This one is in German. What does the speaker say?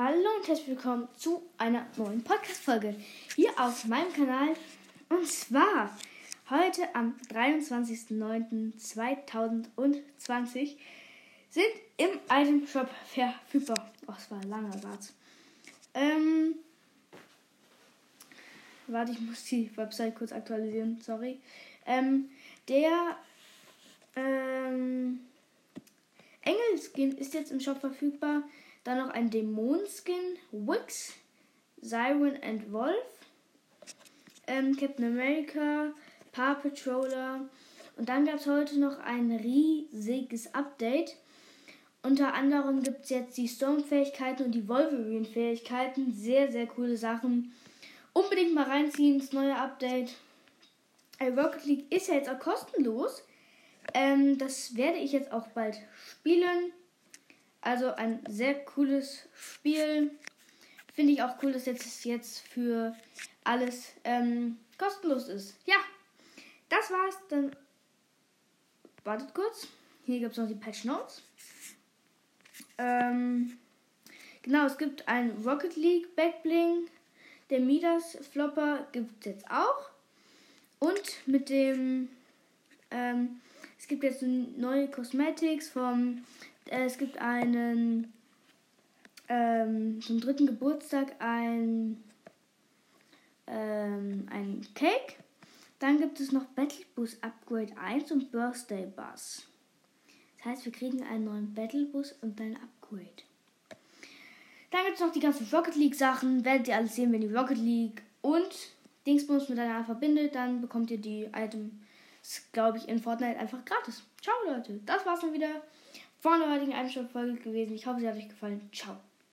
Hallo und herzlich willkommen zu einer neuen Podcast-Folge hier auf meinem Kanal. Und zwar heute am 23.09.2020 sind im Item Shop verfügbar. Oh, das war ein langer Satz. Ähm, warte, ich muss die Website kurz aktualisieren, sorry. Ähm, der ähm, Engelskin ist jetzt im Shop verfügbar. Dann noch ein Dämonenskin, Wix, Siren and Wolf, ähm, Captain America, Paw Patroller. Und dann gab es heute noch ein riesiges Update. Unter anderem gibt es jetzt die Storm-Fähigkeiten und die Wolverine-Fähigkeiten. Sehr, sehr coole Sachen. Unbedingt mal reinziehen, das neue Update. Äh, Rocket League ist ja jetzt auch kostenlos. Ähm, das werde ich jetzt auch bald spielen. Also ein sehr cooles Spiel. Finde ich auch cool, dass jetzt, jetzt für alles ähm, kostenlos ist. Ja, das war's. Dann wartet kurz. Hier gibt es noch die Patch Notes. Ähm, genau, es gibt ein Rocket League Backbling. Der Midas Flopper gibt es jetzt auch. Und mit dem, ähm, es gibt jetzt neue Cosmetics vom es gibt einen ähm, zum dritten Geburtstag ein, ähm, ein Cake. Dann gibt es noch Battle Bus Upgrade 1 und Birthday Bus. Das heißt, wir kriegen einen neuen Battle Bus und ein Upgrade. Dann gibt es noch die ganzen Rocket League Sachen. Werdet ihr alles sehen, wenn ihr Rocket League und Dingsbums miteinander verbindet. Dann bekommt ihr die Items, glaube ich, in Fortnite einfach gratis. Ciao, Leute. Das war's dann wieder von der heutigen Einstellfolge gewesen. Ich hoffe, sie hat euch gefallen. Ciao.